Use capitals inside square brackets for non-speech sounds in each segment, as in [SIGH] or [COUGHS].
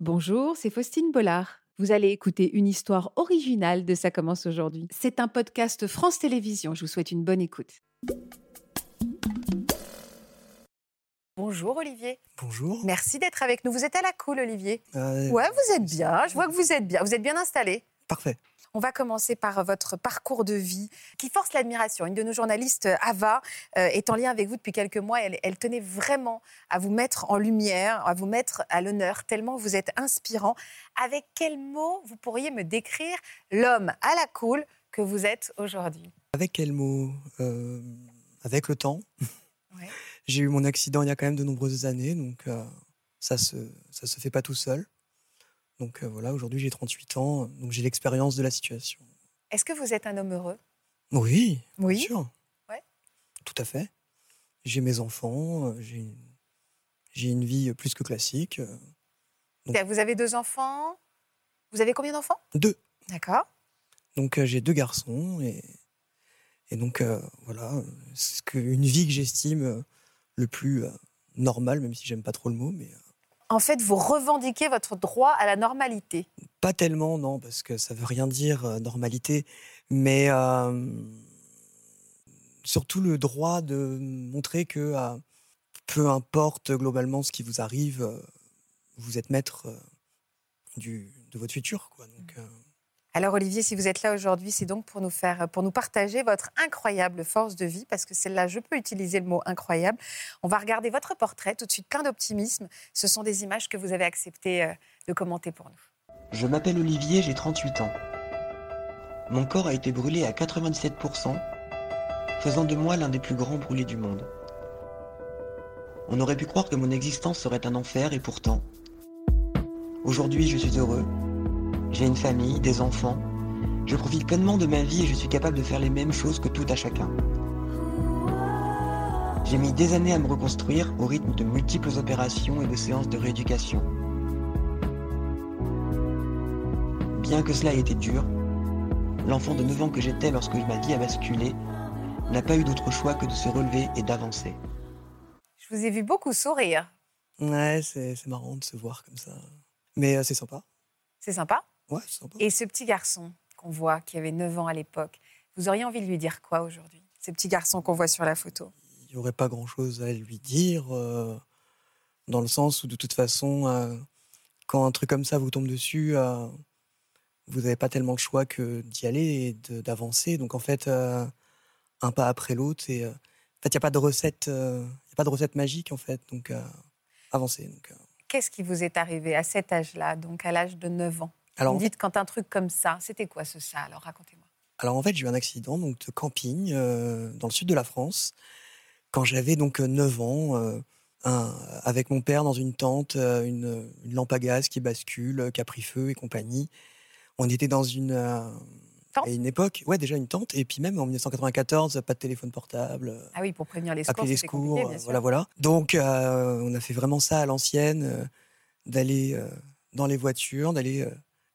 Bonjour, c'est Faustine Bollard. Vous allez écouter une histoire originale de Ça commence aujourd'hui. C'est un podcast France Télévisions. Je vous souhaite une bonne écoute. Bonjour Olivier. Bonjour. Merci d'être avec nous. Vous êtes à la cool, Olivier Euh, Ouais, vous êtes bien. Je vois que vous êtes bien. Vous êtes bien installé. Parfait. On va commencer par votre parcours de vie qui force l'admiration. Une de nos journalistes, Ava, euh, est en lien avec vous depuis quelques mois. Elle, elle tenait vraiment à vous mettre en lumière, à vous mettre à l'honneur, tellement vous êtes inspirant. Avec quels mots vous pourriez me décrire l'homme à la cool que vous êtes aujourd'hui? Avec quel mot Euh, Avec le temps. [LAUGHS] Ouais. J'ai eu mon accident il y a quand même de nombreuses années, donc euh, ça se ça se fait pas tout seul. Donc euh, voilà, aujourd'hui j'ai 38 ans, donc j'ai l'expérience de la situation. Est-ce que vous êtes un homme heureux? Oui, Oui. bien sûr. Ouais. Tout à fait. J'ai mes enfants, euh, j'ai une, j'ai une vie plus que classique. euh, Donc- Vous avez deux enfants? Vous avez combien d'enfants? Deux. D'accord. Donc euh, j'ai deux garçons et, et donc euh, voilà, euh, c'est une vie que j'estime euh, le plus euh, normal, même si j'aime pas trop le mot, mais euh, En fait, vous revendiquez votre droit à la normalité. pas tellement non, parce que ça veut rien dire euh, normalité, mais euh, surtout le droit de montrer que euh, peu importe globalement ce qui vous arrive, vous êtes maître de votre futur, Alors Olivier, si vous êtes là aujourd'hui, c'est donc pour nous faire, pour nous partager votre incroyable force de vie, parce que celle-là, je peux utiliser le mot incroyable. On va regarder votre portrait tout de suite, plein d'optimisme. Ce sont des images que vous avez accepté euh, de commenter pour nous. Je m'appelle Olivier, j'ai 38 ans. Mon corps a été brûlé à 97%, faisant de moi l'un des plus grands brûlés du monde. On aurait pu croire que mon existence serait un enfer et pourtant, aujourd'hui je suis heureux. J'ai une famille, des enfants. Je profite pleinement de ma vie et je suis capable de faire les mêmes choses que tout à chacun. J'ai mis des années à me reconstruire au rythme de multiples opérations et de séances de rééducation. Bien que cela ait été dur, l'enfant de 9 ans que j'étais lorsque ma vie a basculé n'a pas eu d'autre choix que de se relever et d'avancer. Je vous ai vu beaucoup sourire. ouais, c'est marrant de se voir comme ça, mais euh, c'est sympa. C'est sympa. Ouais, c'est sympa. Et ce petit garçon qu'on voit, qui avait 9 ans à l'époque, vous auriez envie de lui dire quoi aujourd'hui? Ce petit garçon qu'on voit sur la photo? il n'y aurait pas grand-chose à lui dire, euh, dans le sens où de toute façon, euh, quand un truc comme ça vous tombe dessus, euh, vous n'avez pas tellement le choix que d'y aller et d'avancer. Donc en fait, un pas après l'autre, et en fait, il n'y a pas de recette, il y a pas de recette magique en fait. Donc avancer. Donc. Qu'est-ce qui vous est arrivé à cet âge-là, donc à l'âge de 9 ans? Alors, Vous dites quand un truc comme ça, c'était quoi ce ça Alors racontez-moi. Alors en fait, j'ai eu un accident donc de camping euh, dans le sud de la France quand j'avais donc euh, 9 ans euh, un- avec mon père dans une tente, euh, une, une lampe à gaz qui bascule, euh, qui a pris feu et compagnie. On était dans une euh, Tente à une époque, ouais déjà une tente et puis même en 1994, pas de téléphone portable, euh, Ah oui, pour prévenir les secours, appeler les secours, euh, voilà voilà. Donc euh, on a fait vraiment ça à l'ancienne, euh, d'aller euh, dans les voitures, d'aller euh,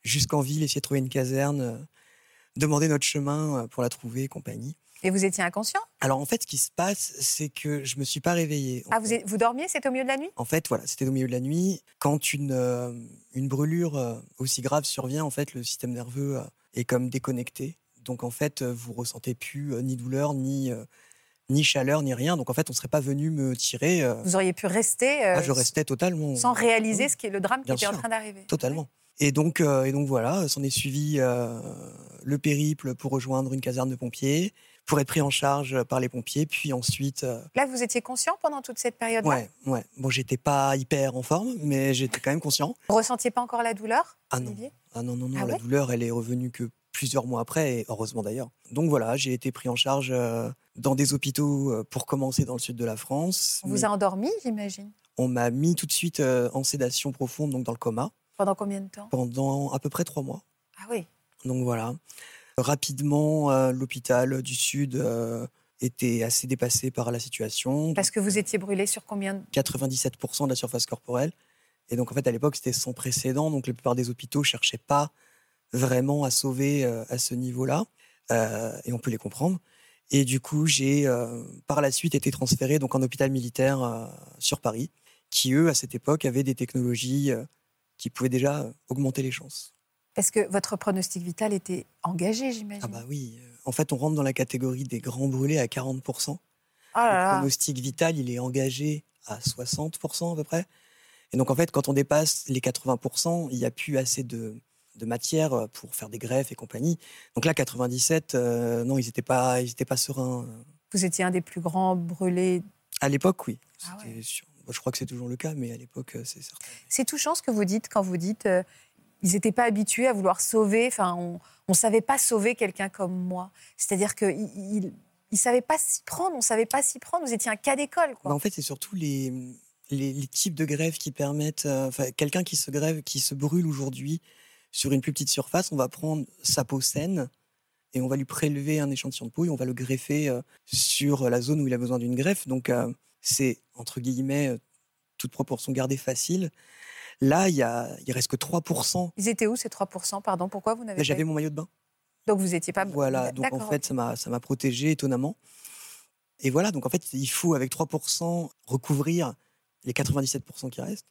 jusqu'en ville, essayer de trouver une caserne, euh, demander notre chemin euh, pour la trouver et compagnie. Et vous étiez inconscient? Alors en fait, ce qui se passe, c'est que je me suis pas réveillé. Ah, vous, dormiez, c'était au milieu de la nuit? En fait, voilà, c'était au milieu de la nuit. Quand une, euh, une brûlure euh, aussi grave survient, en fait, le système nerveux euh, est comme déconnecté. Donc en fait, vous ressentez plus ni douleur, ni, ni chaleur, ni rien. Donc en fait, on serait pas venu me tirer. Vous auriez pu rester ah, je restais totalement. sans réaliser Oui, ce qui est le drame qui était en train d'arriver. Totalement. Et donc, euh, et donc voilà, s'en est suivi euh, le périple pour rejoindre une caserne de pompiers, pour être pris en charge par les pompiers, puis ensuite euh, Là, vous étiez conscient pendant toute cette période-là? Ouais, ouais. Bon, j'étais pas hyper en forme, mais j'étais quand même conscient. Vous ressentiez pas encore la douleur Ah non, ah non, non, non. Ah la ouais? douleur, elle est revenue que plusieurs mois après, et heureusement d'ailleurs. Donc voilà, j'ai été pris en charge dans des hôpitaux pour commencer dans le sud de la France. On vous a endormi, j'imagine? On m'a mis tout de suite en sédation profonde, donc dans le coma, Pendant combien de temps? Pendant à peu près trois mois. Ah oui. Donc voilà. Rapidement, euh, l'hôpital du sud euh, était assez dépassé par la situation. Parce que vous étiez brûlé sur combien de... 97% de la surface corporelle. Et donc, en fait, à l'époque, c'était sans précédent. Donc, la plupart des hôpitaux ne cherchaient pas vraiment à sauver euh, à ce niveau-là. Et on peut les comprendre. Et du coup, j'ai par la suite été transféré donc en hôpital militaire sur Paris, qui eux, à cette époque, avaient des technologies qui pouvaient déjà augmenter les chances. Parce que votre pronostic vital était engagé, j'imagine. Ah bah oui. En fait, on rentre dans la catégorie des grands brûlés à 40%. Oh là Le pronostic vital, il est engagé à 60% à peu près. Et donc, en fait, quand on dépasse les 80%, il n'y a plus assez de, de matière euh, pour faire des greffes et compagnie. Donc là, 97, euh, non, ils n'étaient pas, ils étaient pas sereins. Vous étiez un des plus grands brûlés. À l'époque, oui. Ah ouais. Je crois que c'est toujours le cas, mais à l'époque, euh, c'est certain. C'est touchant ce que vous dites quand vous dites euh, ils n'étaient pas habitués à vouloir sauver. Enfin, on ne savait pas sauver quelqu'un comme moi. C'est-à-dire qu'ils il, il savaient pas s'y prendre. On ne savait pas s'y prendre. Vous étiez un cas d'école. Bah, en fait, c'est surtout les, les, les types de greffes qui permettent. euh, Enfin, quelqu'un qui se grève, qui se brûle aujourd'hui sur une plus petite surface, on va prendre sa peau saine et on va lui prélever un échantillon de peau et on va le greffer euh, sur la zone où il a besoin d'une greffe. Donc, euh, c'est entre guillemets euh, toute proportion gardée facile. Là, il y a, il reste que 3%. Ils étaient où ces 3% Pardon, pourquoi vous n'avez pas J'avais mon maillot de bain. Donc vous n'étiez pas. Voilà, donc en fait, ça m'a, ça m'a protégé étonnamment. Et voilà, donc en fait, il faut avec 3% recouvrir les 97% qui restent,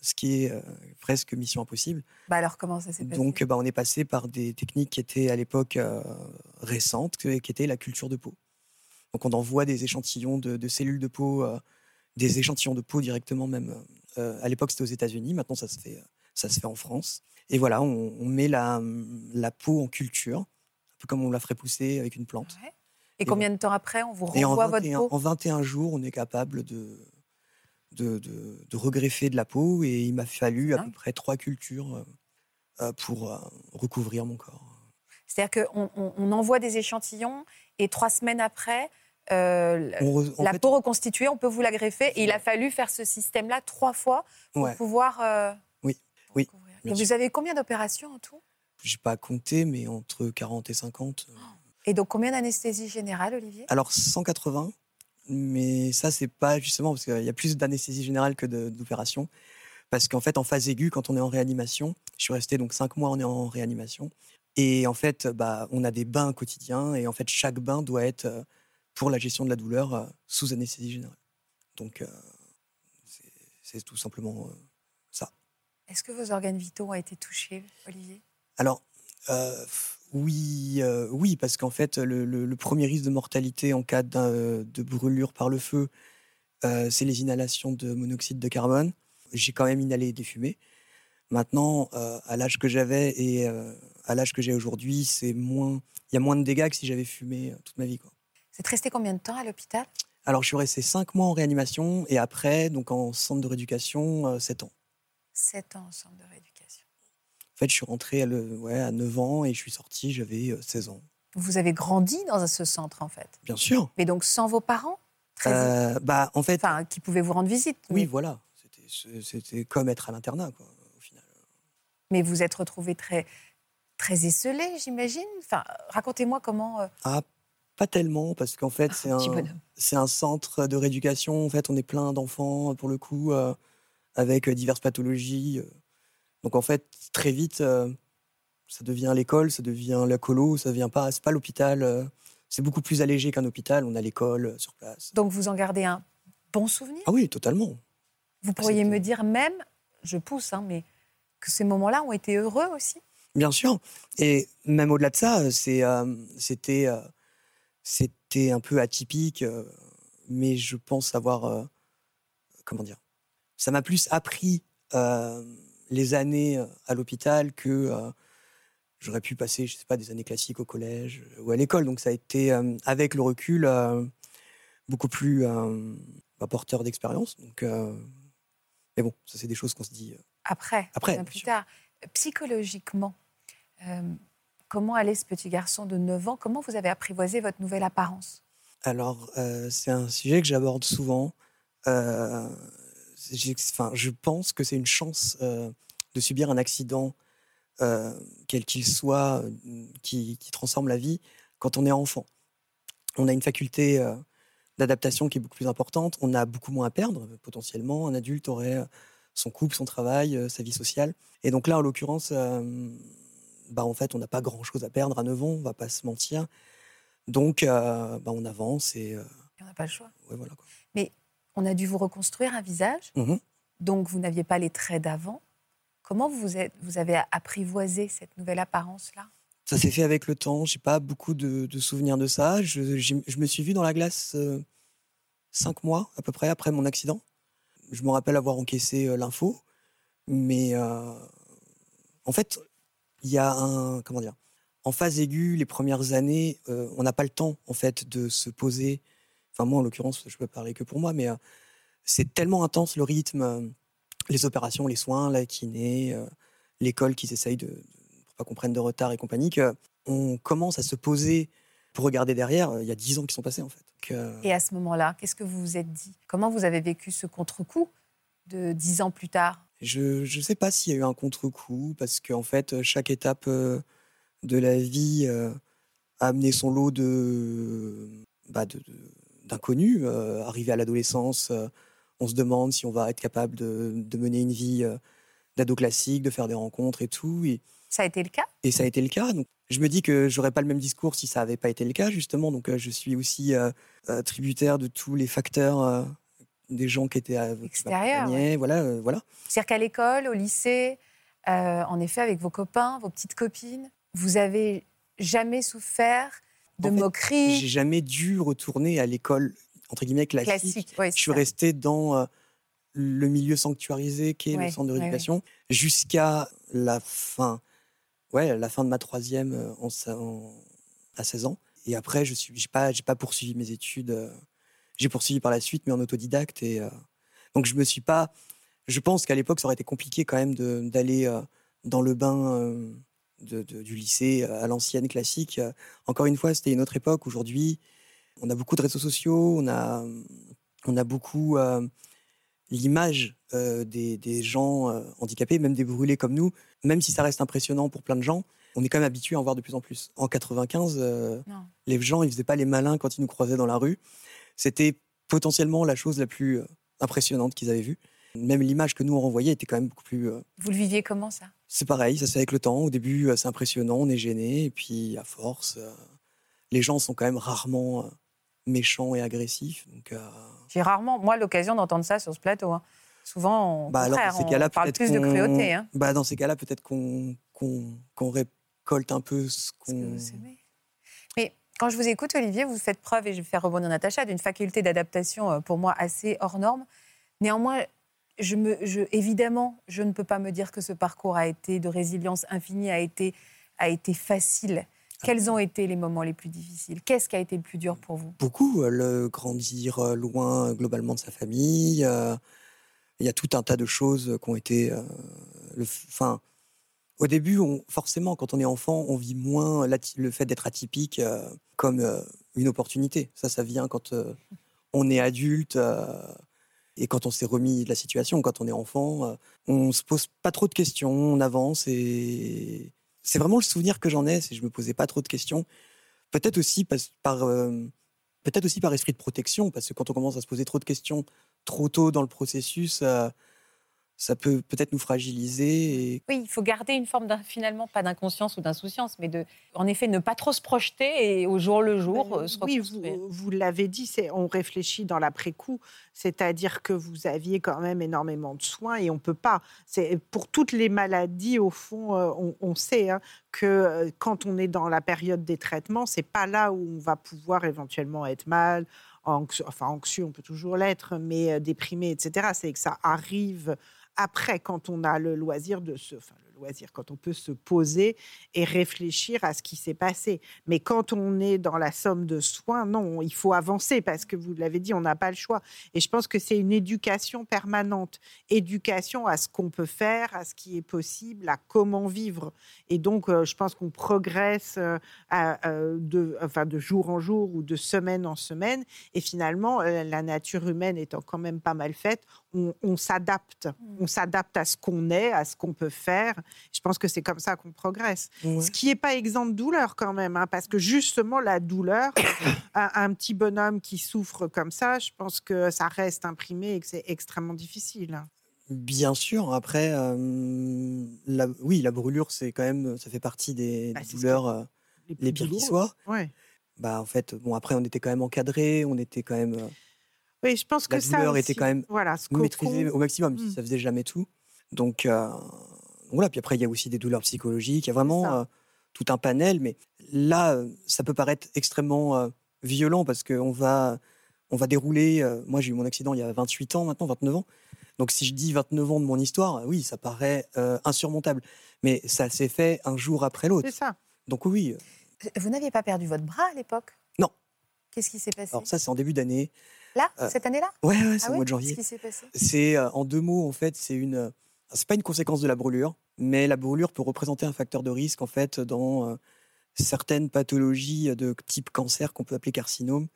ce qui est euh, presque mission impossible. Bah alors comment ça s'est passé? Donc bah, on est passé par des techniques qui étaient à l'époque euh, récentes, qui étaient la culture de peau. Donc on envoie des échantillons de, de cellules de peau, euh, des échantillons de peau directement même. euh, à l'époque c'était aux États-Unis, maintenant ça se fait, euh, ça se fait en France. Et voilà, on, on met la, la peau en culture, un peu comme on la ferait pousser avec une plante. Ouais. Et combien de temps après on vous renvoie 21, votre peau? en 21 jours, on est capable de, de, de- de regreffer de la peau et il m'a fallu à peu près trois cultures pour recouvrir mon corps. C'est-à-dire qu'on on- on envoie des échantillons et trois semaines après, euh, re- la fait, peau reconstituée, on peut vous la greffer. Et il a fallu faire ce système-là trois fois pour Ouais. pouvoir. euh, Oui, pour oui, Et vous avez combien d'opérations en tout? J'ai pas compté, mais entre 40 et 50. euh. Et donc combien d'anesthésie générale, Olivier? Alors 180, mais ça c'est pas justement parce qu'il y a plus d'anesthésie générale que de- d'opération. Parce qu'en fait, en phase aiguë, quand on est en réanimation, je suis resté donc cinq mois on est en réanimation. Et en fait, bah, on a des bains quotidiens et en fait, chaque bain doit être euh, pour la gestion de la douleur euh, sous anesthésie générale. Donc, euh, c'est- tout simplement euh, ça. Est-ce que vos organes vitaux ont été touchés, Olivier? Alors, oui, euh, oui, parce qu'en fait, le, le- le premier risque de mortalité en cas de brûlure par le feu, euh, c'est les inhalations de monoxyde de carbone. J'ai quand même inhalé des fumées. Maintenant, euh, à l'âge que j'avais et à l'âge que j'ai aujourd'hui, c'est moins, il y a moins de dégâts que si j'avais fumé toute ma vie. Quoi. Vous êtes resté combien de temps à l'hôpital? Alors, je suis resté cinq mois en réanimation et après, donc en centre de rééducation, euh, sept ans. Sept ans au centre de rééducation. En fait, je suis rentré à, le, ouais, à 9 ans et je suis sorti, j'avais euh, 16 ans. Vous avez grandi dans ce centre, en fait? Bien sûr. Mais donc sans vos parents? Très- Euh, bah, en fait, Enfin, qui pouvaient vous rendre visite. Oui, mais, voilà. C'était- C'était comme être à l'internat, quoi, au final. mais vous êtes retrouvé très, très esselé, j'imagine? Enfin, racontez-moi comment. euh, Ah, pas tellement, parce qu'en fait, c'est petit un, c'est un centre de rééducation. En fait, on est plein d'enfants, pour le coup, euh, avec euh, diverses pathologies. euh. Donc, en fait, très vite, euh, ça devient l'école, ça devient la colo, ça devient pas, c'est pas l'hôpital. euh. c'est beaucoup plus allégé qu'un hôpital. On a l'école euh, sur place. Donc vous en gardez un bon souvenir? Ah oui, totalement. Vous pourriez c'était- me dire même, je pousse, hein, mais que ces moments-là ont été heureux aussi? Bien sûr. Et même au-delà de ça, c'est, euh, c'était, euh, c'était un peu atypique, euh, mais je pense avoir, euh, comment dire, ça m'a plus appris euh, les années à l'hôpital que j'aurais pu passer, je sais pas, des années classiques au collège ou à l'école. Donc ça a été, euh, avec le recul, euh, beaucoup plus euh, bah, porteur d'expérience. Donc, mais bon, ça c'est des choses qu'on se dit. Après, Après, bien plus sûr. tard. Psychologiquement, comment allait ce petit garçon de 9 ans? Comment vous avez apprivoisé votre nouvelle apparence? Alors, euh, c'est un sujet que j'aborde souvent. Euh, enfin, je pense que c'est une chance euh, de subir un accident, quel qu'il soit, qui, qui transforme la vie quand on est enfant. On a une faculté d'adaptation qui est beaucoup plus importante. On a beaucoup moins à perdre, potentiellement. Un adulte aurait son couple, son travail, sa vie sociale. Et donc là, en l'occurrence, bah, en fait, on n'a pas grand-chose à perdre à 9 ans, on va pas se mentir. Donc, euh, bah, on avance et euh, On n'a pas le choix. ouais, voilà. Quoi. On a dû vous reconstruire un visage, Mhm. donc vous n'aviez pas les traits d'avant. Comment vous, êtes, vous avez apprivoisé cette nouvelle apparence-là? Ça s'est fait avec le temps. J'ai pas beaucoup de, souvenirs de ça. Je, je, me suis vu dans la glace euh, cinq mois à peu près après mon accident. Je me rappelle avoir encaissé euh, l'info, mais euh, en fait, il y a un comment dire en phase aiguë, les premières années, on n'a pas le temps en fait de se poser. Enfin moi, en l'occurrence, je peux parler que pour moi, mais c'est tellement intense le rythme les opérations, les soins, la kiné, euh, l'école qui essayent de, pour pas qu'on prenne de retard et compagnie, qu'on commence à se poser pour regarder derrière. Euh, il y a dix ans qui sont passés en fait. Et à ce moment-là, qu'est-ce que vous vous êtes dit? Comment vous avez vécu ce contre-coup de dix ans plus tard? Je ne sais pas s'il y a eu un contre-coup parce qu'en fait, chaque étape euh, de la vie a amené son lot de, bah d'inconnus. arrivé à l'adolescence, on se demande si on va être capable de, mener une vie euh, d'ado classique, de faire des rencontres et tout. Et, ça a été le cas? Et ça a été le cas. Donc, je me dis que j'aurais pas le même discours si ça n'avait pas été le cas, justement. Donc, euh, je suis aussi euh, tributaire de tous les facteurs des gens qui étaient extérieurs. Voilà, voilà. C'est-à-dire qu'à l'école, au lycée, en effet, avec vos copains, vos petites copines, vous avez jamais souffert de moqueries J'ai jamais dû retourner à l'école entre guillemets classique. je suis resté dans euh, le milieu sanctuarisé qui est le centre de rééducation jusqu'à la fin, ouais, la fin de ma troisième euh, en, à 16 ans. Et après, je pas, j'ai pas poursuivi mes études. Euh, j'ai poursuivi par la suite, mais en autodidacte. Et donc, je me suis pas. Je pense qu'à l'époque, ça aurait été compliqué quand même d'aller dans le bain de, du lycée à l'ancienne classique. Encore une fois, c'était une autre époque. Aujourd'hui, on a beaucoup de réseaux sociaux, on a, on a beaucoup euh, l'image euh, des, gens euh, handicapés, même des brûlés comme nous, même si ça reste impressionnant pour plein de gens, on est quand même habitué à en voir de plus en plus. En 95, les gens, ils faisaient pas les malins quand ils nous croisaient dans la rue. C'était potentiellement la chose la plus impressionnante qu'ils avaient vue. Même l'image que nous on renvoyait était quand même beaucoup plus. Vous le viviez comment ça? C'est pareil, ça se fait avec le temps. Au début, c'est impressionnant, on est gêné, et puis à force, les gens sont quand même rarement méchant et agressif. Donc, euh, J'ai rarement, moi, l'occasion d'entendre ça sur ce plateau. Hein. Souvent, on, bah, alors, on parle plus de cruauté. Hein. Bah, dans ces cas-là, peut-être qu'on récolte un peu ce qu'on... Mais quand je vous écoute, Olivier, vous faites preuve, et je vais faire rebondir Natacha, d'une faculté d'adaptation euh, pour moi assez hors norme. Néanmoins, évidemment, je ne peux pas me dire que ce parcours a été de résilience infinie, a été, facile. Quels ont été les moments les plus difficiles? Qu'est-ce qui a été le plus dur pour vous? Beaucoup. Euh, le grandir euh, loin globalement de sa famille. Il y a tout un tas de choses qui ont été. enfin, au début, forcément, quand on est enfant, on vit moins le fait d'être atypique comme une opportunité. Ça, ça vient quand on est adulte et quand on s'est remis de la situation. Quand on est enfant, on se pose pas trop de questions, on avance et c'est vraiment le souvenir que j'en ai, c'est je me posais pas trop de questions. Peut-être aussi par, euh, esprit de protection, parce que quand on commence à se poser trop de questions trop tôt dans le processus, euh, ça peut peut-être nous fragiliser. Et... Oui, il faut garder une forme, finalement, pas d'inconscience ou d'insouciance, mais de, en effet, ne pas trop se projeter et au jour le jour ben, se Oui, vous, vous l'avez dit, on réfléchit dans l'après-coup, c'est-à-dire que vous aviez quand même énormément de soins et on peut pas. C'est pour toutes les maladies, au fond, euh, on, sait hein, que euh, quand on est dans la période des traitements, c'est pas là où on va pouvoir éventuellement être mal. Anxieux, enfin anxieux, on peut toujours l'être, mais euh, déprimé, etc. C'est que ça arrive après, quand on a le loisir de se, quand on peut se poser et réfléchir à ce qui s'est passé. Mais quand on est dans la somme de soins, non, il faut avancer parce que vous l'avez dit, on n'a pas le choix. Et je pense que c'est une éducation permanente, éducation à ce qu'on peut faire, à ce qui est possible, à comment vivre. Et donc, euh, je pense qu'on progresse euh, euh, de, enfin, de jour en jour ou de semaine en semaine. Et finalement, la nature humaine étant quand même pas mal faite, on, s'adapte. Mmh. On s'adapte à ce qu'on est, à ce qu'on peut faire. Je pense que c'est comme ça qu'on progresse. Ce qui n'est pas exempt de douleur quand même, hein, parce que justement, la douleur, [COUGHS] un, petit bonhomme qui souffre comme ça, je pense que ça reste imprimé et que c'est extrêmement difficile. Bien sûr. Après, euh, la, oui, la brûlure, c'est quand même, ça fait partie des, bah, douleurs euh, les, pires qui soient. Ouais. Bah, en fait, bon, après, on était quand même encadré, on était quand même. Euh, oui, je pense la que douleur ça était quand même voilà, maîtrisée au maximum. Mmh. Ça faisait jamais tout. Donc, voilà. Puis après, il y a aussi des douleurs psychologiques. Il y a vraiment euh, tout un panel. Mais là, euh, ça peut paraître extrêmement euh, violent parce qu'on va, on va dérouler. moi, j'ai eu mon accident il y a 28 ans maintenant, 29 ans. Donc, si je dis 29 ans de mon histoire, oui, ça paraît euh, insurmontable. Mais ça s'est fait un jour après l'autre. C'est ça. Donc, oui. Vous n'aviez pas perdu votre bras à l'époque? Non. Qu'est-ce qui s'est passé? Alors, ça, c'est en début d'année. Là, euh, cette année-là? Ouais, ouais, c'est Ah au mois de janvier. Qu'est-ce qui s'est passé? C'est euh, en deux mots en fait, c'est une, c'est pas une conséquence de la brûlure, mais la brûlure peut représenter un facteur de risque en fait dans euh, certaines pathologies de type cancer qu'on peut appeler carcinome.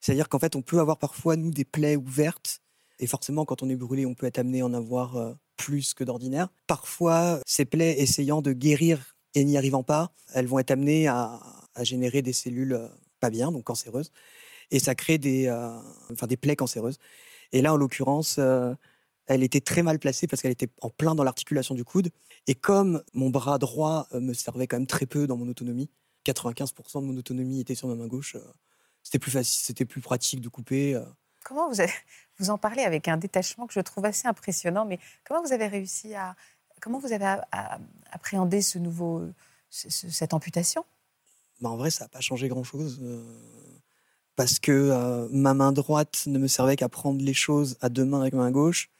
C'est-à-dire qu'en fait, on peut avoir parfois nous des plaies ouvertes et forcément quand on est brûlé, on peut être amené à en avoir euh, plus que d'ordinaire. Parfois, ces plaies essayant de guérir et n'y arrivant pas, elles vont être amenées à, générer des cellules euh, pas bien, donc cancéreuses, et ça crée des, enfin des plaies cancéreuses. Et là, en l'occurrence, elle était très mal placée parce qu'elle était en plein dans l'articulation du coude. Et comme mon bras droit euh, me servait quand même très peu dans mon autonomie, 95% de mon autonomie était sur ma main gauche, euh, c'était plus facile, c'était plus pratique de couper. euh. Comment vous, avez- vous en parlez avec un détachement que je trouve assez impressionnant, mais comment vous avez réussi à. Comment vous avez à- à- appréhendé ce nouveau, ce- ce- cette amputation? Bah, en vrai, ça n'a pas changé grand-chose. euh, parce que euh, ma main droite ne me servait qu'à prendre les choses à deux mains avec ma main gauche.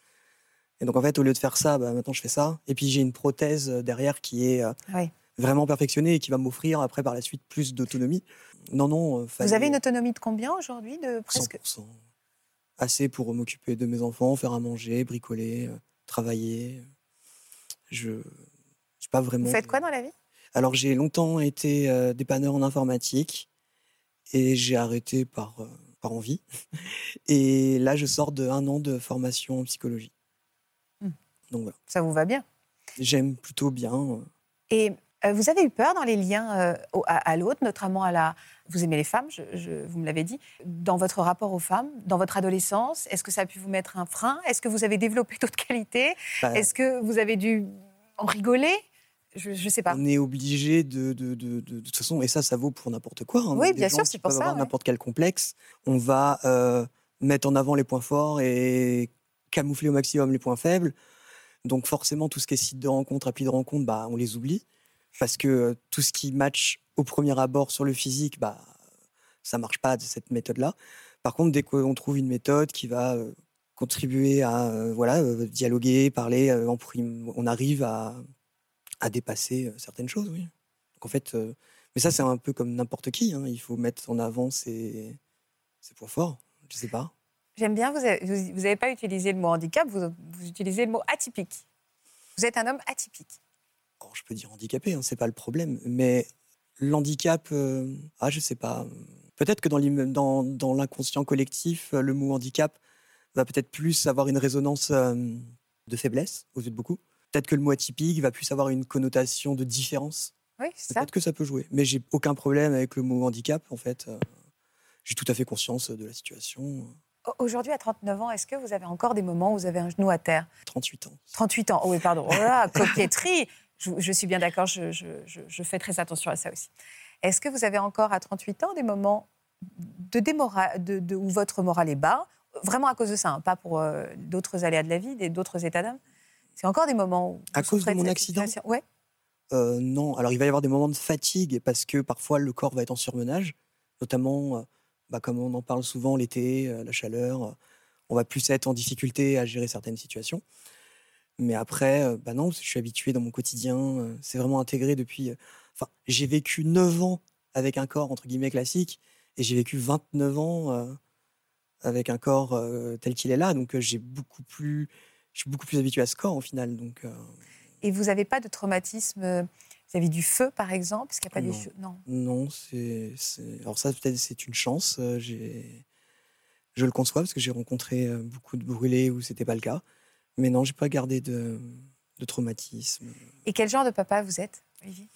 Et donc, en fait, au lieu de faire ça, bah, maintenant, je fais ça. Et puis, j'ai une prothèse euh, derrière qui est euh, Oui. vraiment perfectionnée et qui va m'offrir après, par la suite, plus d'autonomie. Non, non. euh, Vous avez une autonomie de combien aujourd'hui de presque? 100%. Assez pour m'occuper de mes enfants, faire à manger, bricoler, travailler. Je n'ai pas vraiment. Vous faites quoi dans la vie? Alors, j'ai longtemps été euh, dépanneur en informatique et j'ai arrêté par, euh, par envie. [LAUGHS] Et là, je sors de un an de formation en psychologie. Donc voilà, Ça vous va bien? J'aime plutôt bien. euh, Et euh, vous avez eu peur dans les liens euh, au- à, à l'autre, notamment à la. Vous aimez les femmes, je- je- vous me l'avez dit. Dans votre rapport aux femmes, dans votre adolescence, est-ce que ça a pu vous mettre un frein? Est-ce que vous avez développé [LAUGHS] d'autres qualités? Bah, Est-ce que vous avez dû en rigoler? Je ne sais pas. On est obligé de, de, de, de, de toute façon, et ça, ça vaut pour n'importe quoi. hein, Oui, bien gens sûr, c'est pour ça, avoir ouais. n'importe quel complexe. On va euh, mettre en avant les points forts et camoufler au maximum les points faibles. Donc forcément, tout ce qui est site de rencontre, appli de rencontre, bah, on les oublie. Parce que euh, tout ce qui match au premier abord sur le physique, bah, ça marche pas de cette méthode-là. Par contre, dès qu'on trouve une méthode qui va euh, contribuer à euh, voilà, dialoguer, parler, on arrive à, à dépasser certaines choses, oui. En fait, mais ça c'est un peu comme n'importe qui. hein, Il faut mettre en avant ses, ses points forts. Je sais pas. J'aime bien, vous n'avez pas utilisé le mot handicap, vous, vous utilisez le mot atypique. Vous êtes un homme atypique. Je peux dire handicapé, hein, c'est pas le problème. Mais l'handicap, euh, ah je sais pas. Peut-être que dans l'im- dans, dans l'inconscient collectif, euh, le mot handicap va peut-être plus avoir une résonance euh, de faiblesse aux yeux de beaucoup. Peut-être que le mot atypique va plus avoir une connotation de différence. Oui, c'est ça. Peut-être que ça peut jouer. Mais j'ai aucun problème avec le mot handicap, en fait. Euh, J'ai tout à fait conscience de la situation. Au- Aujourd'hui, à 39 ans, est-ce que vous avez encore des moments où vous avez un genou à terre? 38 ans. 38 ans, oh oui, pardon. Oh là, coquetterie je, je suis bien d'accord, je, je- je- je fais très attention à ça aussi. Est-ce que vous avez encore à 38 ans des moments de démora- de, de- où votre morale est bas? Vraiment à cause de ça, hein, pas pour euh, d'autres aléas de la vie, d'autres états d'âme C'est encore des moments où. À cause de mon accident? Ouais. Euh, non, alors il va y avoir des moments de fatigue parce que parfois le corps va être en surmenage, notamment, euh, bah, comme on en parle souvent, l'été, euh, la chaleur, euh, on va plus être en difficulté à gérer certaines situations. Mais après, euh, bah non, je suis habitué dans mon quotidien, c'est vraiment intégré depuis. Enfin, j'ai vécu 9 ans avec un corps entre guillemets classique et j'ai vécu 29 ans avec un corps tel qu'il est là, donc j'ai beaucoup plus, je suis beaucoup plus habitué à ce corps au final. Donc, Et vous n'avez pas de traumatisme euh, vis-à-vis du feu, par exemple Parce qu'il n'y a pas Non. des choses. Non. Non, c'est. Alors, ça, peut-être, c'est une chance. euh, j'ai- Je le conçois parce que j'ai rencontré euh, beaucoup de brûlés où c'était pas le cas. Mais non, j'ai pas gardé de, de traumatisme. Et quel genre de papa vous êtes, Olivier?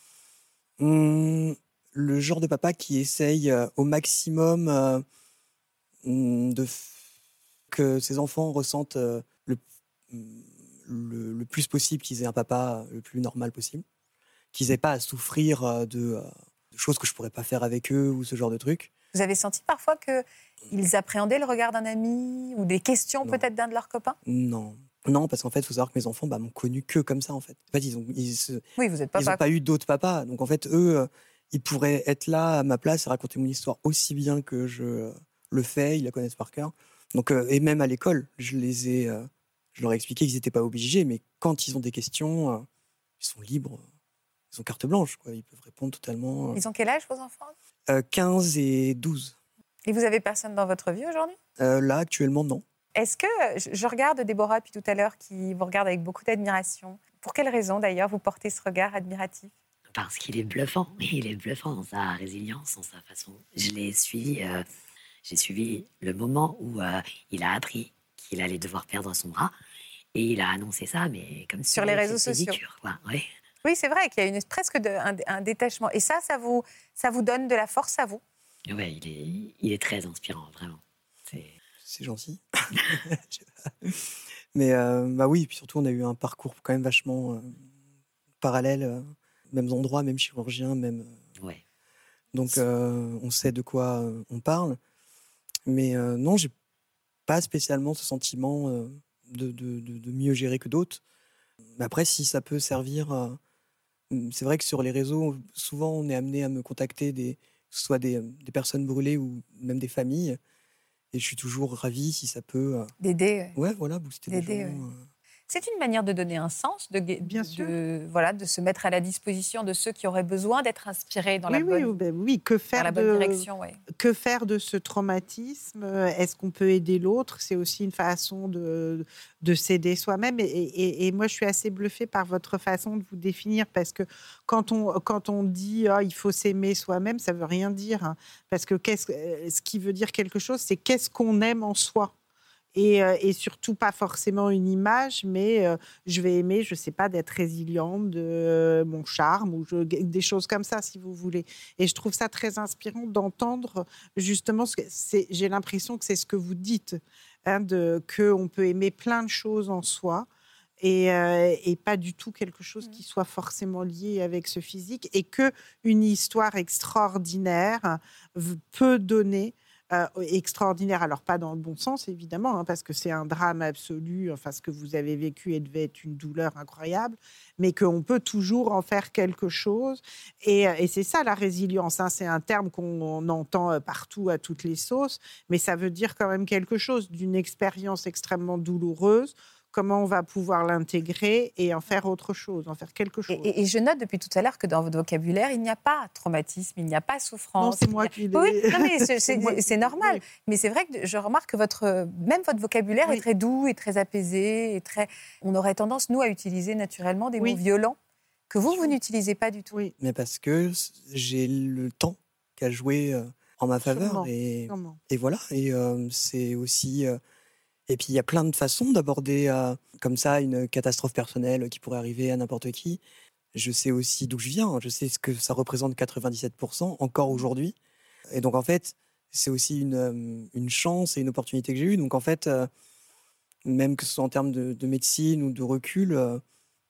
Hum, le genre de papa qui essaye euh, au maximum euh, hum, de que ses enfants ressentent le, hum, le, le plus possible qu'ils aient un papa le plus normal possible, qu'ils aient pas à souffrir euh, de, euh, de choses que je pourrais pas faire avec eux ou ce genre de trucs. Vous avez senti parfois qu'ils appréhendaient le regard d'un ami ou des questions peut-être d'un de leurs copains? Non, Non, parce qu'en fait, il faut savoir que mes enfants bah, m'ont connu que comme ça, en fait. En fait, ils ont, ils Oui, vous n'êtes pas ils n'ont pas eu d'autres papas. Donc en fait, eux, euh, ils pourraient être là à ma place et raconter mon histoire aussi bien que je le fais. Ils la connaissent par cœur. Donc euh, et même à l'école, je les ai, euh, je leur ai expliqué qu'ils n'étaient pas obligés, mais quand ils ont des questions, euh, ils sont libres. Ils ont carte blanche, quoi. Ils peuvent répondre totalement. euh. Ils ont quel âge, vos enfants? Euh, 15 et 12. Et vous avez personne dans votre vie aujourd'hui? Euh, là, actuellement, non. Est-ce que, je regarde Déborah depuis tout à l'heure, qui vous regarde avec beaucoup d'admiration. Pour quelle raison, d'ailleurs, vous portez ce regard admiratif? Parce qu'il est bluffant. [LAUGHS] Il est bluffant dans sa résilience, dans sa façon. Je l'ai suivi. euh, J'ai suivi le moment où euh, il a appris qu'il allait devoir perdre son bras. Et il a annoncé ça, mais comme si Sur les réseaux sociaux. dur, quoi. Ouais. Oui, c'est vrai qu'il y a une, presque de- un, un détachement. Et ça, ça vous, ça vous donne de la force à vous? Ouais, il est, il est très inspirant, vraiment. C'est- gentil. [LAUGHS] Mais euh, bah oui, puis surtout, on a eu un parcours quand même vachement euh, parallèle. euh, mêmes endroits, même chirurgien, même. euh, Ouais. donc, euh, on sait de quoi euh, on parle. Mais euh, non, j'ai pas spécialement ce sentiment euh, de, de- de- de mieux gérer que d'autres. Mais après, si ça peut servir. Euh, c'est vrai que sur les réseaux, souvent, on est amené à me contacter des, soit des, euh, des personnes brûlées ou même des familles. Et je suis toujours ravi si ça peut. euh, D'aider. Ouais, voilà, booster des gens. Ouais. C'est une manière de donner un sens, de, gue- Bien de- sûr. de- voilà, de se mettre à la disposition de ceux qui auraient besoin d'être inspirés dans, la, oui, oui, bonne, ben oui, que dans faire la bonne de, direction. ouais. que faire de ce traumatisme? Est-ce qu'on peut aider l'autre? C'est aussi une façon de, de s'aider soi-même. Et, et- et moi, je suis assez bluffée par votre façon de vous définir parce que quand on, quand on dit Ah, il faut s'aimer soi-même, ça veut rien dire. hein. parce que que- euh, ce qui veut dire quelque chose, c'est qu'est-ce qu'on aime en soi? Et, euh, et surtout pas forcément une image, mais euh, je vais aimer, je sais pas, d'être résiliente, de euh, mon charme ou je- des choses comme ça, si vous voulez. Et je trouve ça très inspirant d'entendre justement, ce que c'est, j'ai l'impression que c'est ce que vous dites, hein, de, qu'on peut aimer plein de choses en soi. Et, euh, et pas du tout quelque chose qui soit forcément lié avec ce physique et que une histoire extraordinaire peut donner euh, extraordinaire alors pas dans le bon sens évidemment hein, parce que c'est un drame absolu enfin ce que vous avez vécu et devait être une douleur incroyable mais qu'on peut toujours en faire quelque chose et, euh, c'est ça la résilience. hein. C'est un terme qu'on entend euh, partout à toutes les sauces, mais ça veut dire quand même quelque chose d'une expérience extrêmement douloureuse. Comment on va pouvoir l'intégrer et en faire autre chose, en faire quelque chose. Et, et- et je note depuis tout à l'heure que dans votre vocabulaire, il n'y a pas traumatisme, il n'y a pas non, souffrance. c'est il moi a- qui l'ai. Oui, non, mais [LAUGHS] c'est- C'est c'est c'est normal. oui. Mais c'est vrai que je remarque que votre, même votre vocabulaire Oui. est très doux et très apaisé. Et très... On aurait tendance, nous, à utiliser naturellement des Oui. mots violents que vous, vous n'utilisez pas du tout. Oui, Mais parce que j'ai le temps qu'a joué euh, en ma faveur. Sûrement, Et, sûrement. et voilà. Et euh, c'est aussi. euh, et puis il y a plein de façons d'aborder euh, comme ça une catastrophe personnelle qui pourrait arriver à n'importe qui. Je sais aussi d'où je viens. Je sais ce que ça représente 97% encore aujourd'hui. Et donc en fait, c'est aussi une, euh, une chance et une opportunité que j'ai eue. Donc en fait, euh, même que ce soit en termes de, de médecine ou de recul, euh,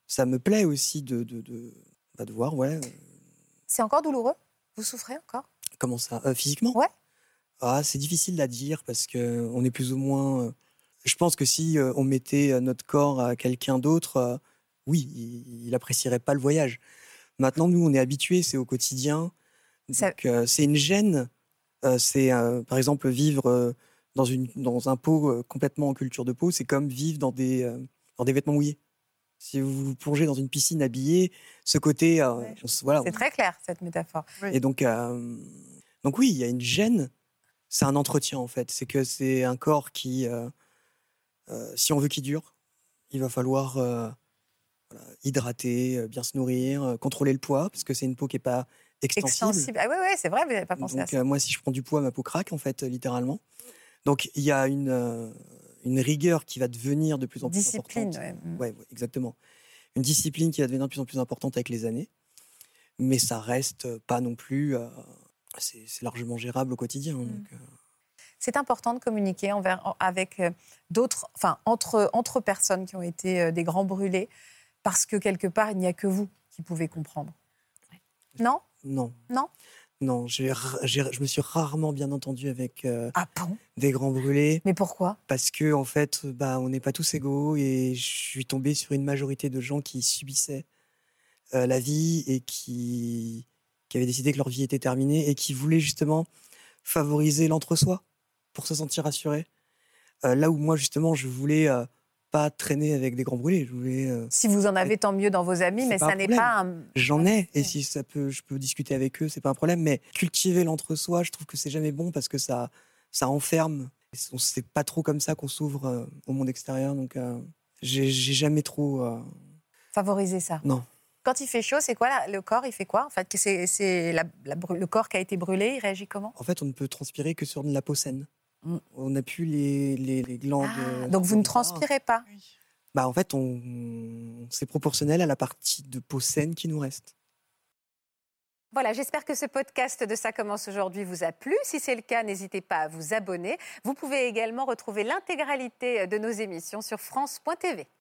ça me plaît aussi de, de, de, bah, de voir, ouais, C'est encore douloureux? Vous souffrez encore? Comment ça, physiquement? Ouais. Ah, c'est difficile à dire parce que on est plus ou moins. Je pense que si euh, on mettait euh, notre corps à quelqu'un d'autre, euh, oui, il, apprécierait pas le voyage. Maintenant, nous, on est habitués, c'est au quotidien. Ça- euh, c'est une gêne. Euh, c'est, euh, par exemple, vivre euh, dans, une, dans un pot euh, complètement en culture de peau, c'est comme vivre dans des, euh, dans des vêtements mouillés. Si vous vous plongez dans une piscine habillée, ce côté, euh, Ouais, on se- voilà, C'est très clair, cette métaphore. et donc, euh, donc oui, il y a une gêne. C'est un entretien en fait. C'est que c'est un corps qui, euh, euh, si on veut qu'il dure, il va falloir euh, voilà, hydrater, euh, bien se nourrir, contrôler le poids parce que c'est une peau qui est pas extensible. Extensible. Ah oui, oui, c'est vrai, vous n'avez pas pensé à ça. moi, si je prends du poids, ma peau craque en fait, littéralement. Donc il y a une, une rigueur qui va devenir de plus en plus Discipline, importante. ouais. Mm. Ouais, ouais, exactement. Une discipline qui va devenir de plus en plus importante avec les années, mais ça reste pas non plus. euh, c'est largement gérable au quotidien. Mm. donc, euh, C'est important de communiquer envers, avec euh, d'autres, enfin, entre, entre personnes qui ont été euh, des grands brûlés, parce que quelque part, il n'y a que vous qui pouvez comprendre. Non? Non. Non? Non, je me suis rarement bien entendu avec euh, Ah bon? des grands brûlés. Mais pourquoi? Parce que en fait, bah, on n'est pas tous égaux et je suis tombé sur une majorité de gens qui subissaient euh, la vie et qui, qui avaient décidé que leur vie était terminée et qui voulaient justement favoriser l'entre-soi pour se sentir rassurés. Euh, là où moi justement, je voulais euh, pas traîner avec des grands brûlés, je voulais euh, Si vous en avez, tant mieux dans vos amis, mais ça n'est pas un. J'en ai, et si ça peut, je peux discuter avec eux, c'est pas un problème. Mais cultiver l'entre-soi, je trouve que c'est jamais bon parce que ça, ça enferme. C'est pas trop comme ça qu'on s'ouvre au monde extérieur, donc j'ai jamais trop. Favoriser ça. Non. Quand il fait chaud, c'est quoi là, le corps Il fait quoi En fait, c'est le corps qui a été brûlé. Il réagit comment? En fait, on ne peut transpirer que sur de la peau saine. On n'a plus les, les, les glandes. Ah, euh, Donc vous ne transpirez pas? Bah en fait, on, c'est proportionnel à la partie de peau saine qui nous reste. Voilà, j'espère que ce podcast de Ça commence aujourd'hui vous a plu. Si c'est le cas, n'hésitez pas à vous abonner. Vous pouvez également retrouver l'intégralité de nos émissions sur France.tv.